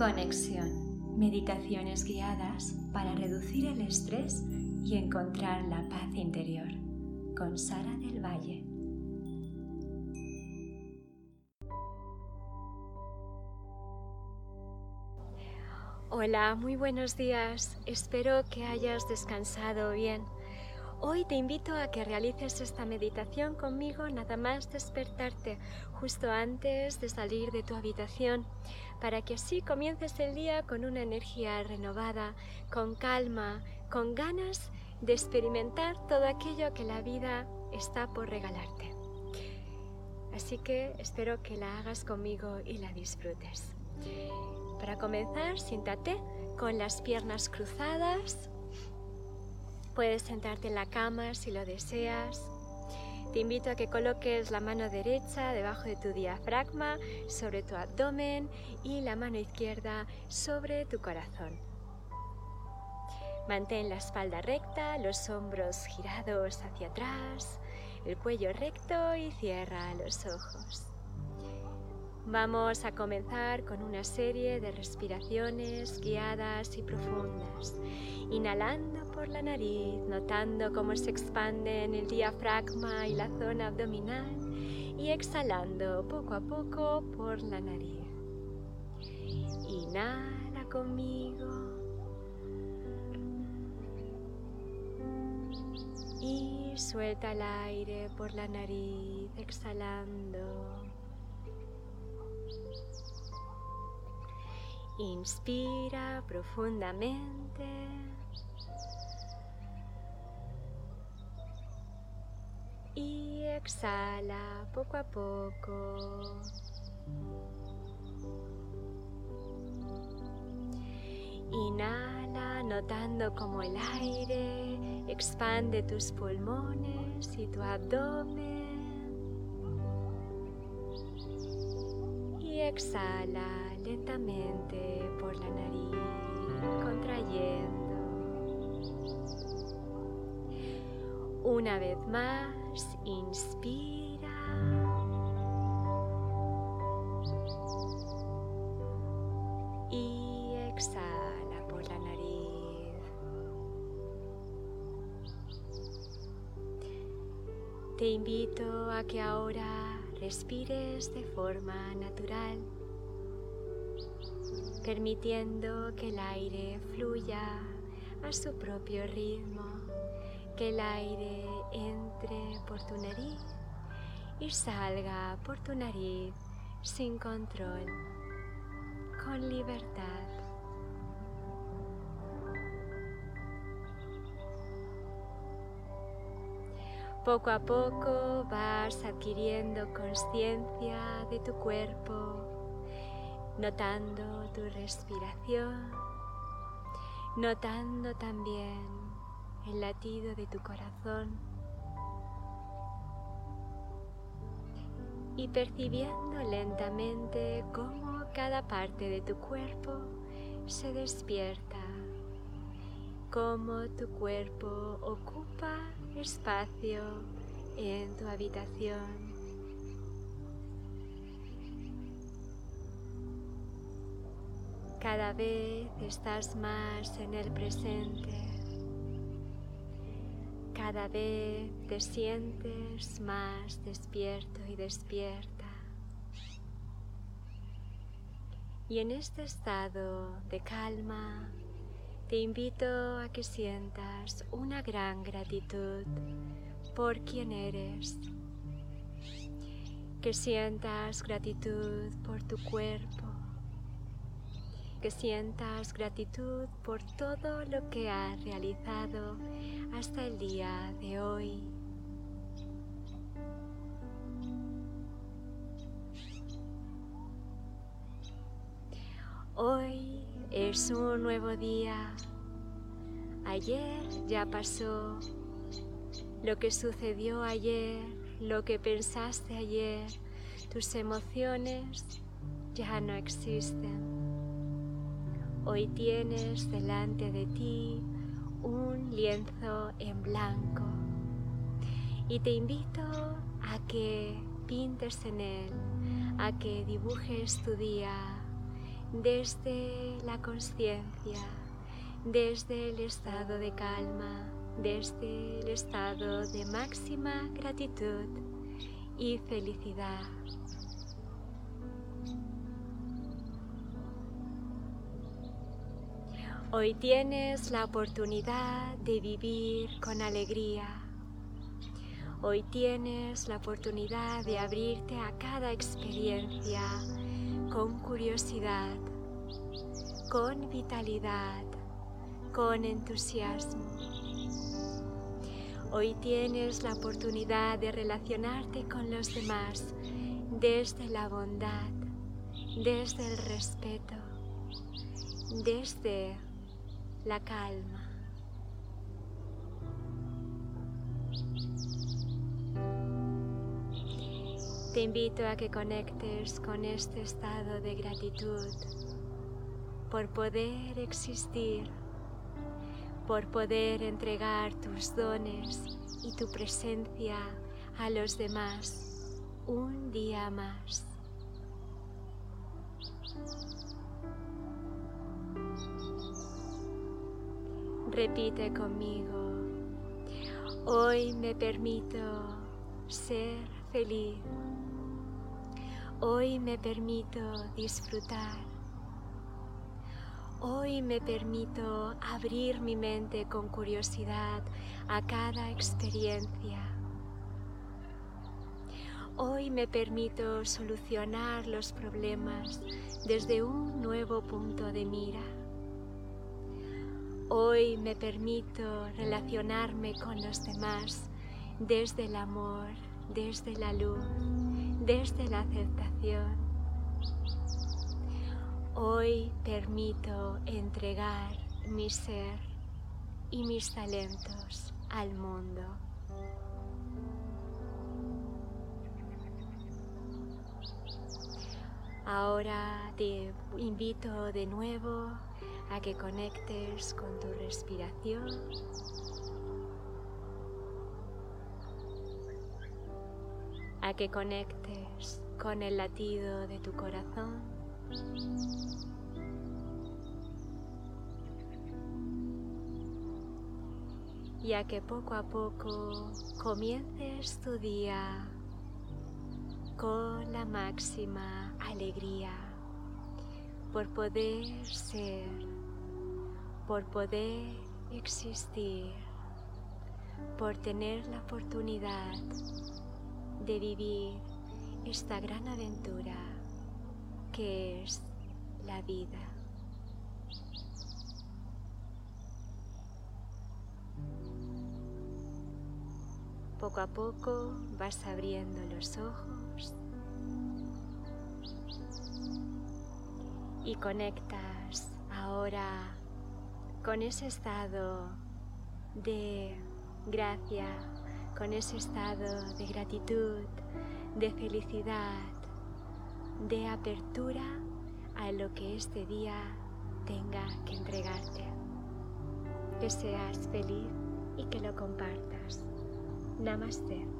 Conexión. Meditaciones guiadas para reducir el estrés y encontrar la paz interior. Con Sara del Valle. Hola, muy buenos días. Espero que hayas descansado bien. Hoy te invito a que realices esta meditación conmigo nada más despertarte justo antes de salir de tu habitación para que así comiences el día con una energía renovada, con calma, con ganas de experimentar todo aquello que la vida está por regalarte. Así que espero que la hagas conmigo y la disfrutes. Para comenzar, siéntate con las piernas cruzadas Puedes sentarte en la cama si lo deseas. Te invito a que coloques la mano derecha debajo de tu diafragma, sobre tu abdomen y la mano izquierda sobre tu corazón. Mantén la espalda recta, los hombros girados hacia atrás, el cuello recto y cierra los ojos. Vamos a comenzar con una serie de respiraciones guiadas y profundas, inhalando por la nariz, notando cómo se expanden el diafragma y la zona abdominal y exhalando poco a poco por la nariz. Inhala conmigo. Y suelta el aire por la nariz, exhalando. Inspira profundamente. Y exhala poco a poco. Inhala notando como el aire expande tus pulmones y tu abdomen. Y exhala lentamente por la nariz, contrayendo. Una vez más, inspira. Y exhala por la nariz. Te invito a que ahora respires de forma natural permitiendo que el aire fluya a su propio ritmo, que el aire entre por tu nariz y salga por tu nariz sin control, con libertad. Poco a poco vas adquiriendo conciencia de tu cuerpo notando tu respiración, notando también el latido de tu corazón y percibiendo lentamente cómo cada parte de tu cuerpo se despierta, cómo tu cuerpo ocupa espacio en tu habitación. Cada vez estás más en el presente. Cada vez te sientes más despierto y despierta. Y en este estado de calma, te invito a que sientas una gran gratitud por quien eres. Que sientas gratitud por tu cuerpo que sientas gratitud por todo lo que has realizado hasta el día de hoy. Hoy es un nuevo día. Ayer ya pasó. Lo que sucedió ayer, lo que pensaste ayer, tus emociones ya no existen. Hoy tienes delante de ti un lienzo en blanco y te invito a que pintes en él, a que dibujes tu día, desde la conciencia, desde el estado de calma, desde el estado de máxima gratitud y felicidad. Hoy tienes la oportunidad de vivir con alegría. Hoy tienes la oportunidad de abrirte a cada experiencia con curiosidad, con vitalidad, con entusiasmo. Hoy tienes la oportunidad de relacionarte con los demás desde la bondad, desde el respeto, desde la calma. Te invito a que conectes con este estado de gratitud por poder existir, por poder entregar tus dones y tu presencia a los demás un día más. Repite conmigo, hoy me permito ser feliz, hoy me permito disfrutar, hoy me permito abrir mi mente con curiosidad a cada experiencia. Hoy me permito solucionar los problemas desde un nuevo punto de mira. Hoy me permito relacionarme con los demás desde el amor, desde la luz, desde la aceptación. Hoy permito entregar mi ser y mis talentos al mundo. Ahora te invito de nuevo a que conectes con tu respiración. A que conectes con el latido de tu corazón. Y a que poco a poco comiences tu día con la máxima alegría por poder ser por poder existir, por tener la oportunidad de vivir esta gran aventura que es la vida. Poco a poco vas abriendo los ojos y conectas ahora con ese estado de gracia, con ese estado de gratitud, de felicidad, de apertura a lo que este día tenga que entregarte. Que seas feliz y que lo compartas. Namaste.